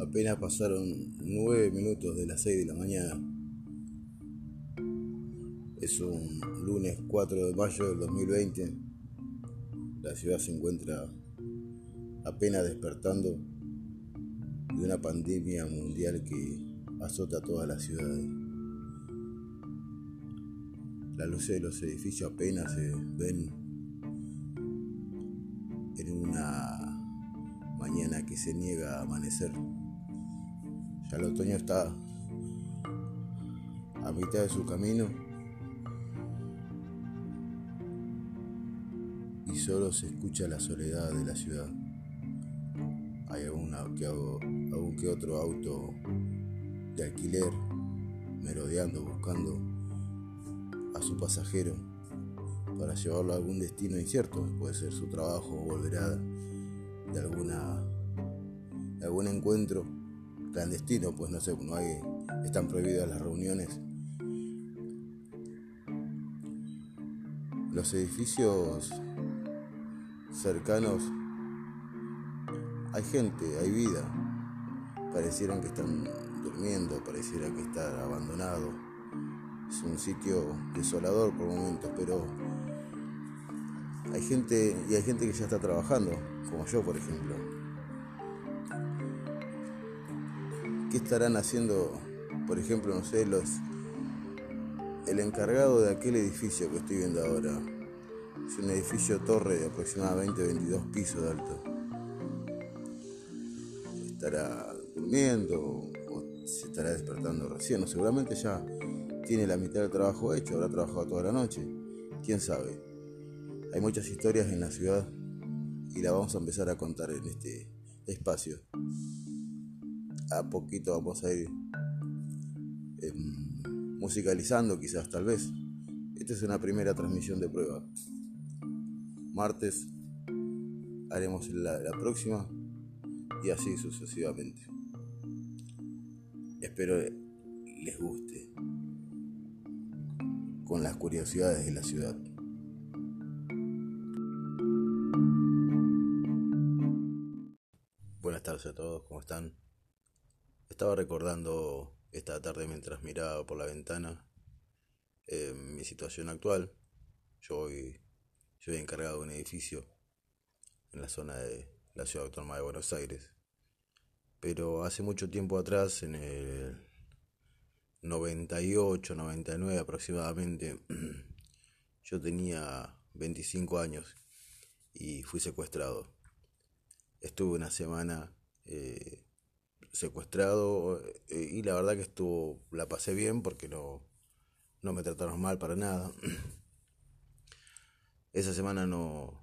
Apenas pasaron nueve minutos de las seis de la mañana. Es un lunes 4 de mayo del 2020. La ciudad se encuentra apenas despertando de una pandemia mundial que azota toda la ciudad. Las luces de los edificios apenas se ven en una mañana que se niega a amanecer. Ya el otoño está a mitad de su camino y solo se escucha la soledad de la ciudad. Hay algún que, algún que otro auto de alquiler merodeando, buscando su pasajero para llevarlo a algún destino incierto, puede ser su trabajo volverá de alguna algún encuentro clandestino, pues no sé, no hay están prohibidas las reuniones. Los edificios cercanos hay gente, hay vida. Parecieran que están durmiendo, pareciera que está abandonado. Es un sitio desolador por momentos, pero hay gente y hay gente que ya está trabajando, como yo por ejemplo. ¿Qué estarán haciendo, por ejemplo, no sé, los el encargado de aquel edificio que estoy viendo ahora? Es un edificio torre de aproximadamente 22 pisos de alto. Estará durmiendo se estará despertando recién, o seguramente ya tiene la mitad del trabajo hecho, habrá trabajado toda la noche, quién sabe. Hay muchas historias en la ciudad y la vamos a empezar a contar en este espacio. A poquito vamos a ir em, musicalizando quizás tal vez. Esta es una primera transmisión de prueba. Martes haremos la, la próxima y así sucesivamente. Espero les guste con las curiosidades de la ciudad. Buenas tardes a todos, ¿cómo están? Estaba recordando esta tarde mientras miraba por la ventana eh, mi situación actual. Yo hoy soy encargado de un edificio en la zona de la ciudad autónoma de Buenos Aires. Pero hace mucho tiempo atrás, en el 98, 99 aproximadamente, yo tenía 25 años y fui secuestrado. Estuve una semana eh, secuestrado eh, y la verdad que estuvo, la pasé bien porque no, no me trataron mal para nada. Esa semana no,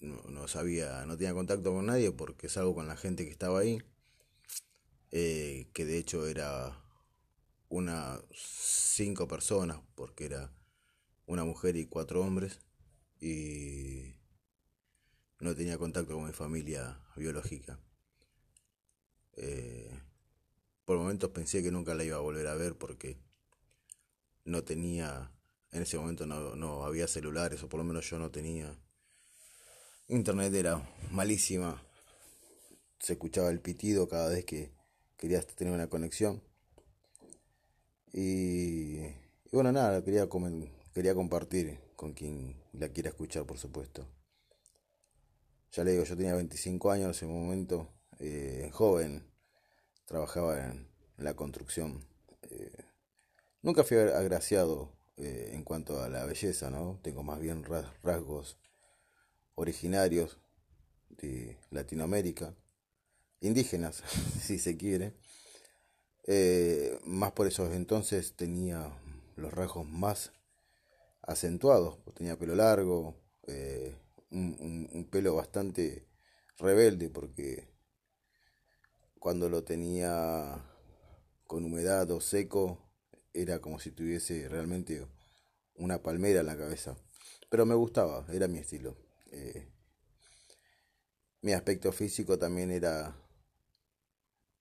no, sabía, no tenía contacto con nadie porque salgo con la gente que estaba ahí, eh, que de hecho era una cinco personas, porque era una mujer y cuatro hombres, y no tenía contacto con mi familia biológica. Eh, por momentos pensé que nunca la iba a volver a ver porque no tenía, en ese momento no, no había celulares, o por lo menos yo no tenía. Internet era malísima, se escuchaba el pitido cada vez que querías tener una conexión. Y, bueno, nada, quería, quería compartir con quien la quiera escuchar, por supuesto. Ya le digo, yo tenía 25 años en un momento, eh, joven, trabajaba en, la construcción. Eh, nunca fui agraciado eh, en cuanto a la belleza, ¿no? Tengo más bien rasgos originarios de Latinoamérica, indígenas, si se quiere. Eh, más por esos entonces tenía los rasgos más acentuados, tenía pelo largo, eh, un, pelo bastante rebelde porque cuando lo tenía con humedad o seco era como si tuviese realmente una palmera en la cabeza. Pero me gustaba, era mi estilo. Eh, mi aspecto físico también era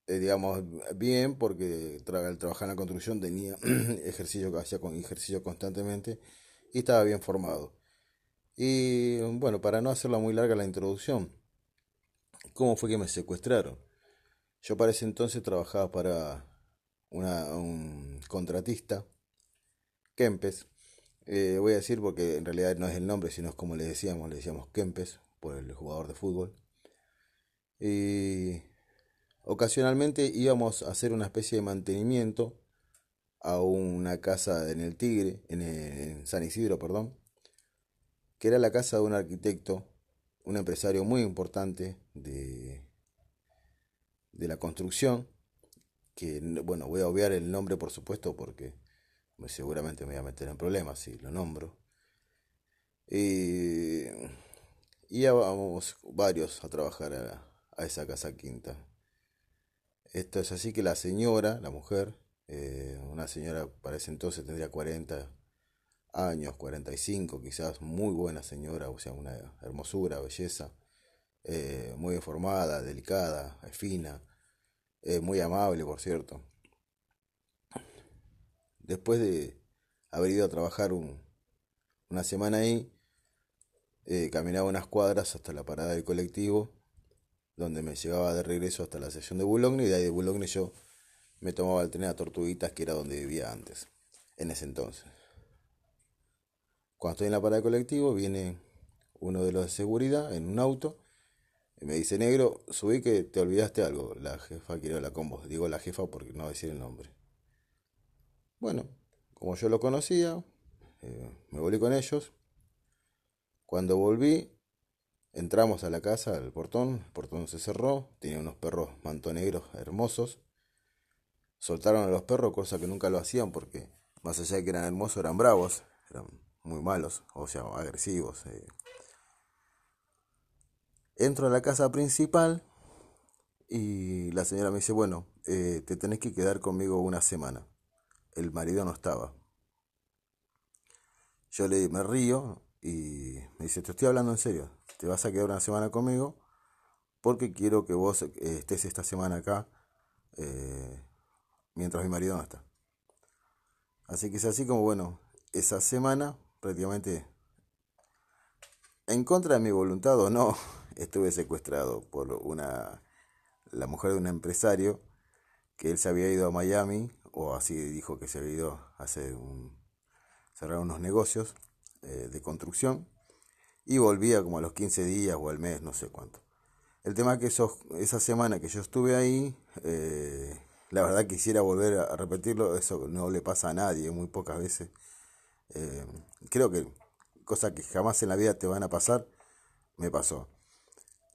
eh, digamos, bien, porque trabajar en la construcción tenía ejercicio que hacía con ejercicio constantemente y estaba bien formado. Y bueno, para no hacerla muy larga la introducción, ¿cómo fue que me secuestraron? Yo para ese entonces trabajaba para un contratista, Kempes. Eh, voy a decir porque en realidad no es el nombre, sino es como le decíamos, le decíamos Kempes por el jugador de fútbol. Y ocasionalmente íbamos a hacer una especie de mantenimiento a una casa en el Tigre, en, San Isidro, perdón, que era la casa de un arquitecto, un empresario muy importante de, de la construcción, que bueno, voy a obviar el nombre por supuesto porque seguramente me voy a meter en problemas si lo nombro. Y íbamos varios a trabajar a, a esa casa quinta. Esto es así que la señora, la mujer, eh, una señora para ese entonces tendría 40 años, 45 quizás, muy buena señora, o sea, una hermosura, belleza, eh, muy informada, delicada, fina, eh, muy amable, por cierto. Después de haber ido a trabajar una semana ahí, caminaba unas cuadras hasta la parada del colectivo, donde me llevaba de regreso hasta la sesión de Boulogne, y de ahí de Boulogne yo me tomaba el tren a Tortuguitas, que era donde vivía antes, en ese entonces. Cuando estoy en la parada de colectivo, viene uno de los de seguridad en un auto y me dice, negro, subí que te olvidaste algo. La jefa quiere hablar con vos. Digo la jefa porque no decir el nombre. Bueno, como yo lo conocía, eh, me volví con ellos. Cuando volví, entramos a la casa, al portón, el portón se cerró, tenía unos perros mantonegros hermosos soltaron a los perros, cosa que nunca lo hacían porque más allá de que eran hermosos, eran bravos, eran muy malos, o sea, agresivos. Eh. Entro a la casa principal y la señora me dice, bueno, eh, te tenés que quedar conmigo una semana. El marido no estaba. Yo le me río y me dice, te estoy hablando en serio, te vas a quedar una semana conmigo porque quiero que vos eh, estés esta semana acá mientras mi marido no está. Así que es así como, bueno, esa semana prácticamente en contra de mi voluntad o no, estuve secuestrado por una la mujer de un empresario que él se había ido a Miami o así dijo que se había ido a hacer un, cerrar unos negocios eh, de construcción y volvía como a los 15 días o al mes, no sé cuánto. El tema es que esos, esa semana que yo estuve ahí, eh, la verdad quisiera volver a repetirlo, eso no le pasa a nadie, muy pocas veces. Eh, creo que cosas que jamás en la vida te van a pasar, me pasó.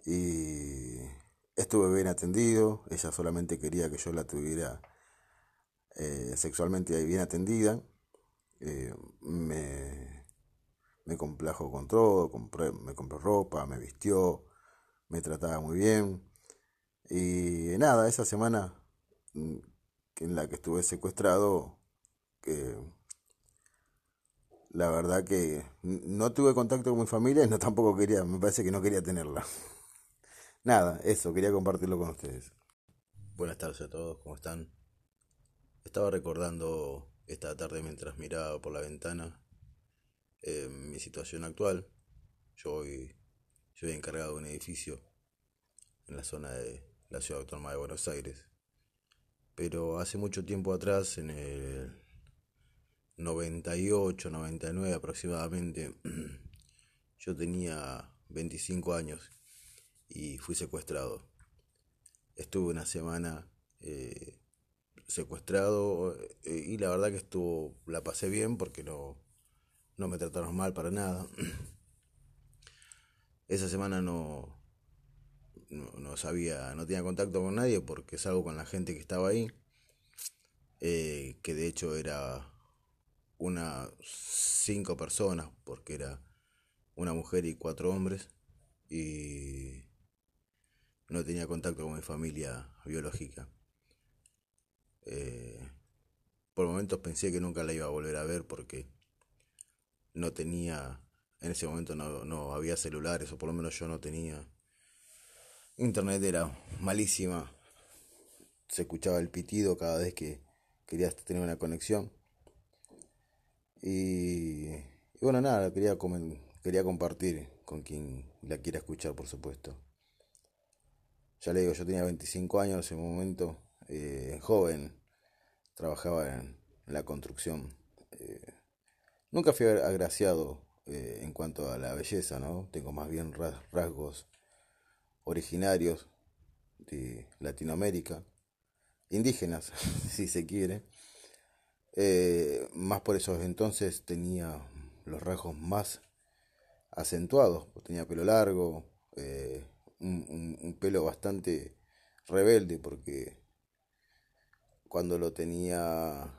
Y estuve bien atendido, ella solamente quería que yo la tuviera eh, sexualmente bien atendida. Me, me complajo con todo, me compró ropa, me vistió, me trataba muy bien. Y nada, esa semana en la que estuve secuestrado, que la verdad que no tuve contacto con mi familia y no tampoco quería, me parece que no quería tenerla. Nada, eso, quería compartirlo con ustedes. Buenas tardes a todos, ¿cómo están? Estaba recordando esta tarde mientras miraba por la ventana eh, mi situación actual. Yo hoy soy encargado de un edificio en la zona de la ciudad autónoma de Buenos Aires pero hace mucho tiempo atrás, en el 98, 99 aproximadamente, yo tenía 25 años y fui secuestrado. Estuve una semana eh, secuestrado eh, y la verdad que estuvo, la pasé bien porque no, no me trataron mal para nada. Esa semana no, no, sabía, no tenía contacto con nadie porque salgo con la gente que estaba ahí, eh, que de hecho era una cinco personas, porque era una mujer y cuatro hombres, y no tenía contacto con mi familia biológica. Eh, por momentos pensé que nunca la iba a volver a ver porque no tenía, en ese momento no, no había celulares, o por lo menos yo no tenía Internet era malísima. Se escuchaba el pitido cada vez que querías tener una conexión. Y, bueno, nada, quería quería compartir con quien la quiera escuchar, por supuesto. Ya le digo, yo tenía 25 años en ese momento, eh, joven, trabajaba en, la construcción. Eh, nunca fui agraciado eh, en cuanto a la belleza, ¿no? Tengo más bien rasgos originarios de Latinoamérica, indígenas, si se quiere. más por esos entonces tenía los rasgos más acentuados, tenía pelo largo, un, pelo bastante rebelde porque cuando lo tenía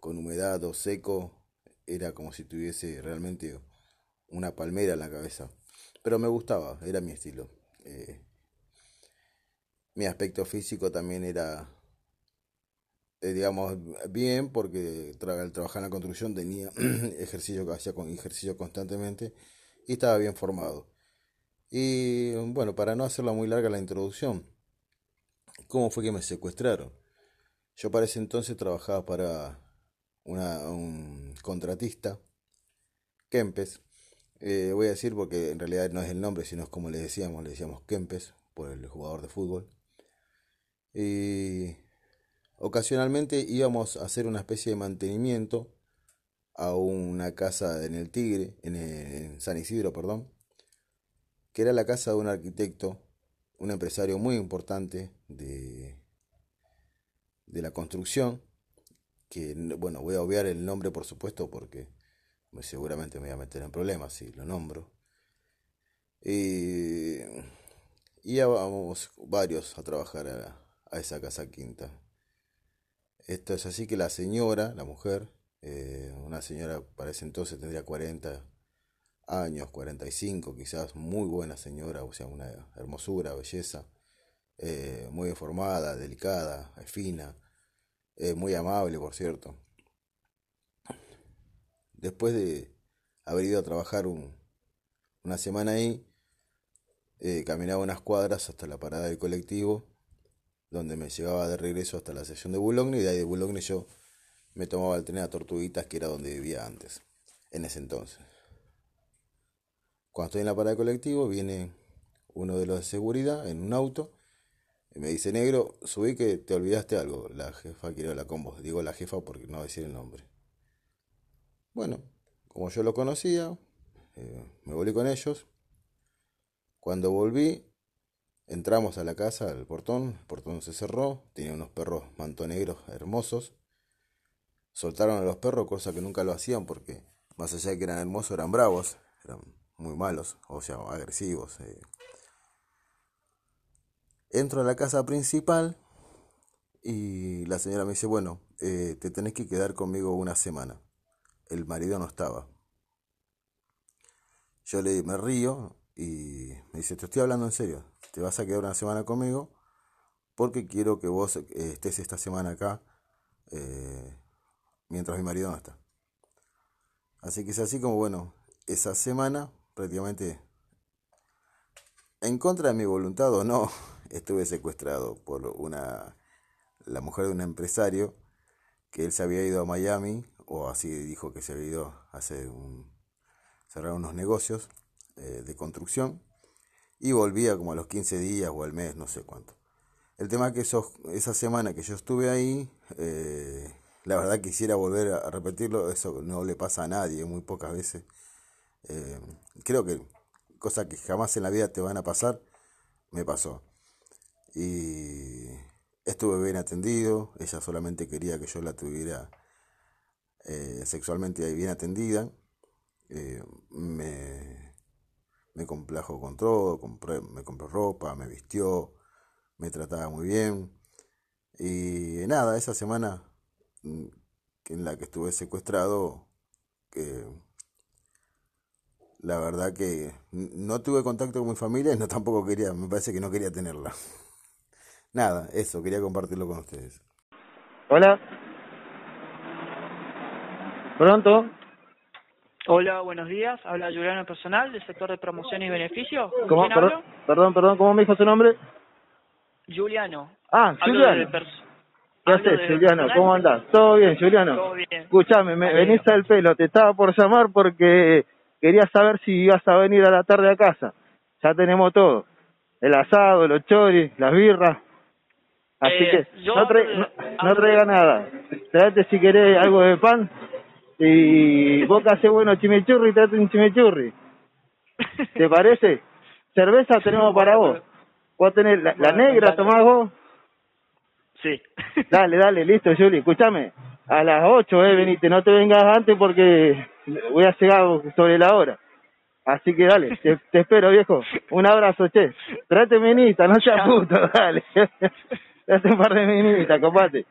con humedad o seco era como si tuviese realmente una palmera en la cabeza. Pero me gustaba, era mi estilo. Eh, mi aspecto físico también era, eh, digamos, bien porque al trabajar en la construcción tenía ejercicio que hacía con ejercicio constantemente y estaba bien formado. Y bueno, para no hacerla muy larga la introducción, ¿cómo fue que me secuestraron? Yo para ese entonces trabajaba para una, un contratista, Kempes. Eh, voy a decir porque en realidad no es el nombre, sino es como le decíamos, le decíamos Kempes, por el jugador de fútbol. Y ocasionalmente íbamos a hacer una especie de mantenimiento a una casa en el Tigre, en San Isidro, perdón, que era la casa de un arquitecto, un empresario muy importante de, de la construcción, que bueno, voy a obviar el nombre por supuesto porque seguramente me voy a meter en problemas si lo nombro. Y, y vamos varios a trabajar a, esa casa quinta. Esto es así que la señora, la mujer, eh, una señora para ese entonces tendría 40, años, 45 quizás, muy buena señora, o sea, una hermosura, belleza, eh, muy informada, delicada, fina, eh, muy amable, por cierto. Después de haber ido a trabajar una semana ahí, eh, caminaba unas cuadras hasta la parada del colectivo, donde me llevaba de regreso hasta la sesión de Boulogne, y de ahí de Boulogne yo me tomaba el tren a Tortuguitas, que era donde vivía antes, en ese entonces. Cuando estoy en la parada de colectivo, viene uno de los de seguridad en un auto me dice, negro, subí que te olvidaste algo. La jefa quiere hablar con vos. Digo la jefa porque no decir el nombre. Bueno, como yo lo conocía, eh, me volví con ellos. Cuando volví, entramos a la casa, al portón. El portón se cerró. Tenía unos perros mantonegros hermosos. Soltaron a los perros, cosa que nunca lo hacían porque, más allá de que eran hermosos, eran bravos. Eran muy malos, o sea, agresivos. Eh. Entro a la casa principal y la señora me dice, bueno, eh, te tenés que quedar conmigo una semana. El marido no estaba. Yo le me río y me dice, te estoy hablando en serio, te vas a quedar una semana conmigo porque quiero que vos eh, estés esta semana acá mientras mi marido no está. Así que es así como, bueno, esa semana prácticamente en contra de mi voluntad o no, estuve secuestrado por una la mujer de un empresario que él se había ido a Miami o así dijo que se había ido a hacer un, cerrar unos negocios eh, de construcción y volvía como a los 15 días o al mes, no sé cuánto. El tema es que esos, esa semana que yo estuve ahí, eh, la verdad quisiera volver a repetirlo, eso no le pasa a nadie, muy pocas veces. Eh, creo que cosas que jamás en la vida te van a pasar, me pasó. Y estuve bien atendido, ella solamente quería que yo la tuviera eh, sexualmente bien atendida. Eh, me, me complajo con todo, compré, me compró ropa, me vistió, me trataba muy bien. Y nada, esa semana mm, en la que estuve secuestrado, que la verdad que no tuve contacto con mi familia y no tampoco quería, me parece que no quería tenerla. Nada, eso, quería compartirlo con ustedes. Hola. Pronto. Hola, buenos días. Habla Juliano Personal del sector de promoción y beneficio. ¿Cómo? Perdón, perdón, perdón, ¿cómo me dijo su nombre? Juliano. Ah, Juliano. ¿Qué haces, Juliano? ¿Cómo andás? ¿Todo bien, Juliano? Todo bien. Escuchame, me venís al pelo. Te estaba por llamar porque quería saber si ibas a venir a la tarde a casa. Ya tenemos todo. El asado, los choris, las birras. Así Eh, que yo no, tra- no, no traiga nada. Tráete si querés algo de pan. Y vos que haces bueno chimichurri, tráete un chimichurri. ¿Te parece? Cerveza tenemos para vos. Vos tenés la, la negra, tomás vos. Sí. Dale, dale, listo, Juli. Escúchame. A las 8, eh, venite. No te vengas antes porque voy a llegar sobre la hora. Así que dale, te, te espero, viejo. Un abrazo, che. Trate minita, no seas puto, dale. Trate un par de minitas, copate.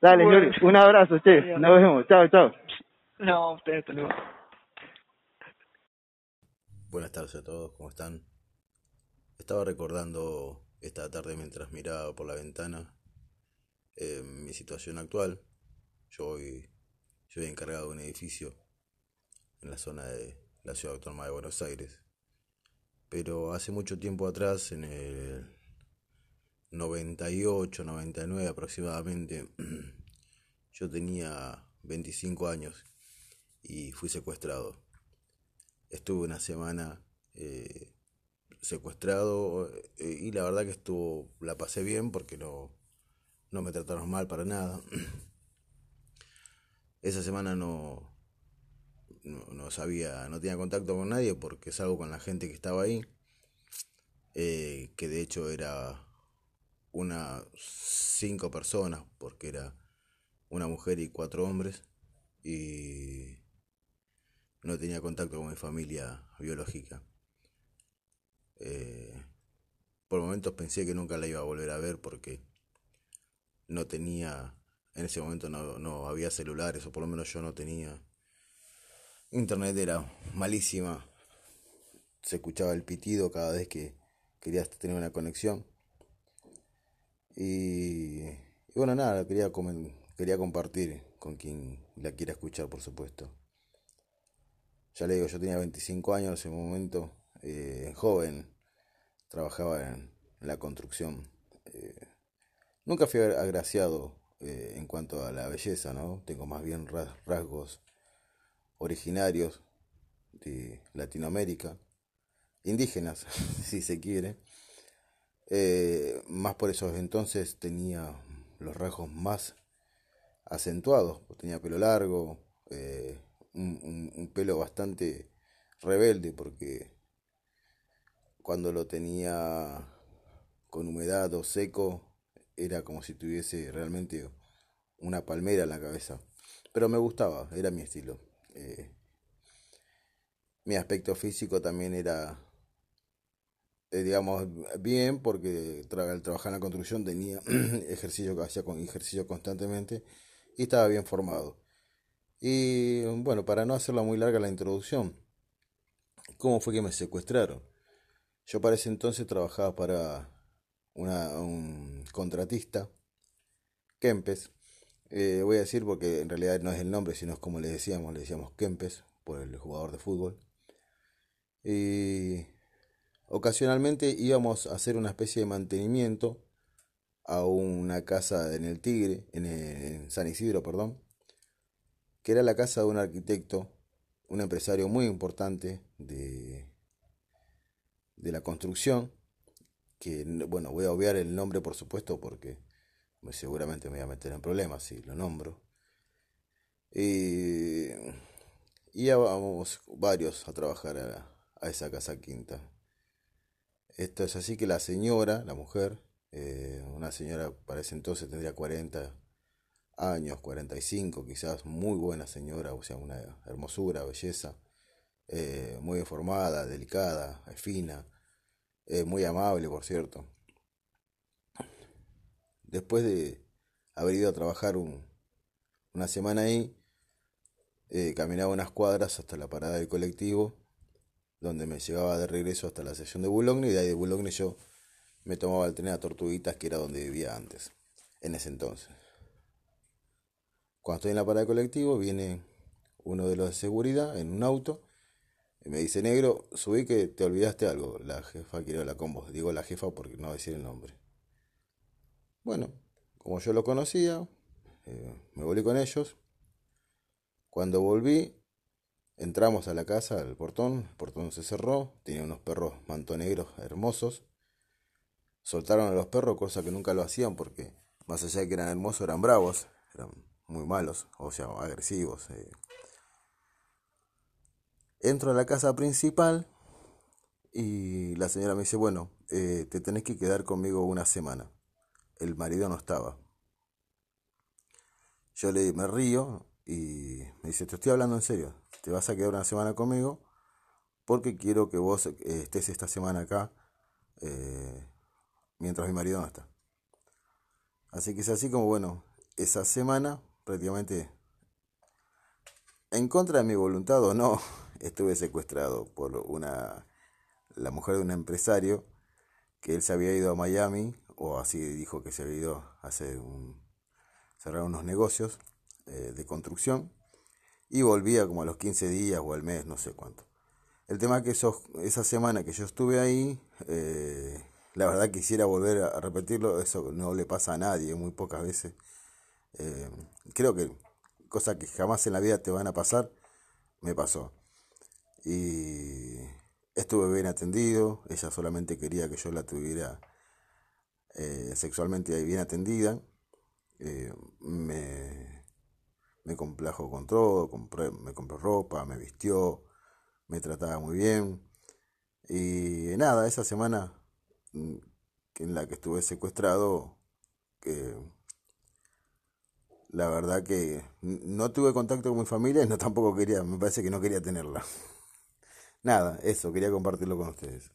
Dale, Bueno. Juli. Un abrazo, che. Adiós. Nos vemos. Chao, chao. No, ustedes, hasta luego. Buenas tardes a todos, ¿cómo están? Estaba recordando esta tarde mientras miraba por la ventana eh, mi situación actual. Yo hoy soy encargado de un edificio en la zona de la ciudad autónoma de Buenos Aires. Pero hace mucho tiempo atrás, en el 98, 99 aproximadamente, yo tenía 25 años y fui secuestrado. Estuve una semana eh, secuestrado eh, y la verdad que estuvo, la pasé bien porque no, no me trataron mal para nada. Esa semana no, no, sabía, no tenía contacto con nadie porque salgo con la gente que estaba ahí, eh, que de hecho era unas cinco personas porque era una mujer y cuatro hombres y no tenía contacto con mi familia biológica. Eh, por momentos pensé que nunca la iba a volver a ver porque no tenía, en ese momento no, no había celulares, o por lo menos yo no tenía. Internet era malísima, se escuchaba el pitido cada vez que querías tener una conexión. Y, bueno, nada, quería, quería compartir con quien la quiera escuchar, por supuesto. Ya le digo, yo tenía 25 años en ese momento, eh, joven, trabajaba en, en la construcción. Eh, nunca fui agraciado eh, en cuanto a la belleza, ¿no? Tengo más bien ra- rasgos originarios de Latinoamérica, indígenas, si se quiere. Eh, más por esos entonces tenía los rasgos más acentuados, tenía pelo largo, eh, un, un- pelo bastante rebelde porque cuando lo tenía con humedad o seco era como si tuviese realmente una palmera en la cabeza. Pero me gustaba, era mi estilo. Eh, mi aspecto físico también era, eh, digamos, bien porque tra- al trabajar en la construcción tenía ejercicio, hacía con ejercicio constantemente y estaba bien formado. Y bueno, para no hacerla muy larga la introducción, ¿cómo fue que me secuestraron? Yo para ese entonces trabajaba para una, un contratista, Kempes. Eh, voy a decir porque en realidad no es el nombre, sino es como le decíamos, le decíamos Kempes por el jugador de fútbol. Y ocasionalmente íbamos a hacer una especie de mantenimiento a una casa en el Tigre, en, San Isidro, perdón, que era la casa de un arquitecto, un empresario muy importante de, de la construcción, que bueno, voy a obviar el nombre por supuesto porque me- seguramente me voy a meter en problemas si lo nombro. Y íbamos varios a trabajar a esa casa quinta. Esto es así que la señora, la mujer, eh, una señora para ese entonces tendría 40 años, 45 quizás, muy buena señora, o sea, una hermosura, belleza, eh, muy informada, delicada, fina, eh, muy amable, por cierto. Después de haber ido a trabajar un- una semana ahí, caminaba unas cuadras hasta la parada del colectivo, donde me llevaba de regreso hasta la estación de Boulogne, y de ahí de Boulogne yo me tomaba el tren a Tortuguitas, que era donde vivía antes, en ese entonces. Cuando estoy en la parada del colectivo, viene uno de los de seguridad en un auto y me dice, negro, subí que te olvidaste algo. La jefa quiere hablar con vos. Digo la jefa porque no decir el nombre. Bueno, como yo lo conocía, eh, me volví con ellos. Cuando volví, Entramos a la casa, al portón, el portón se cerró, tenía unos perros mantonegros hermosos. Soltaron a los perros, cosa que nunca lo hacían porque más allá de que eran hermosos, eran bravos, eran muy malos, o sea, agresivos. Eh. Entro a la casa principal y la señora me dice, bueno, eh, te tenés que quedar conmigo una semana. El marido no estaba. Yo le me río y me dice, te estoy hablando en serio, te vas a quedar una semana conmigo porque quiero que vos eh, estés esta semana acá eh, mientras mi marido no está. Así que es así como, bueno, esa semana prácticamente en contra de mi voluntad o no, estuve secuestrado por una la mujer de un empresario que él se había ido a Miami o así dijo que se había ido a hacer un, cerrar unos negocios eh, de construcción y volvía como a los 15 días o al mes, no sé cuánto. El tema es que esa semana que yo estuve ahí, eh, la verdad quisiera volver a repetirlo, eso no le pasa a nadie, muy pocas veces. Eh, creo que cosas que jamás en la vida te van a pasar, me pasó. Y estuve bien atendido, ella solamente quería que yo la tuviera sexualmente bien atendida. me, me complajo con todo, compré, me compró ropa, me vistió, me trataba muy bien. Y nada, esa semana mm, en la que estuve secuestrado, que la verdad que no tuve contacto con mi familia y no tampoco quería, me parece que no quería tenerla. Nada, eso, quería compartirlo con ustedes.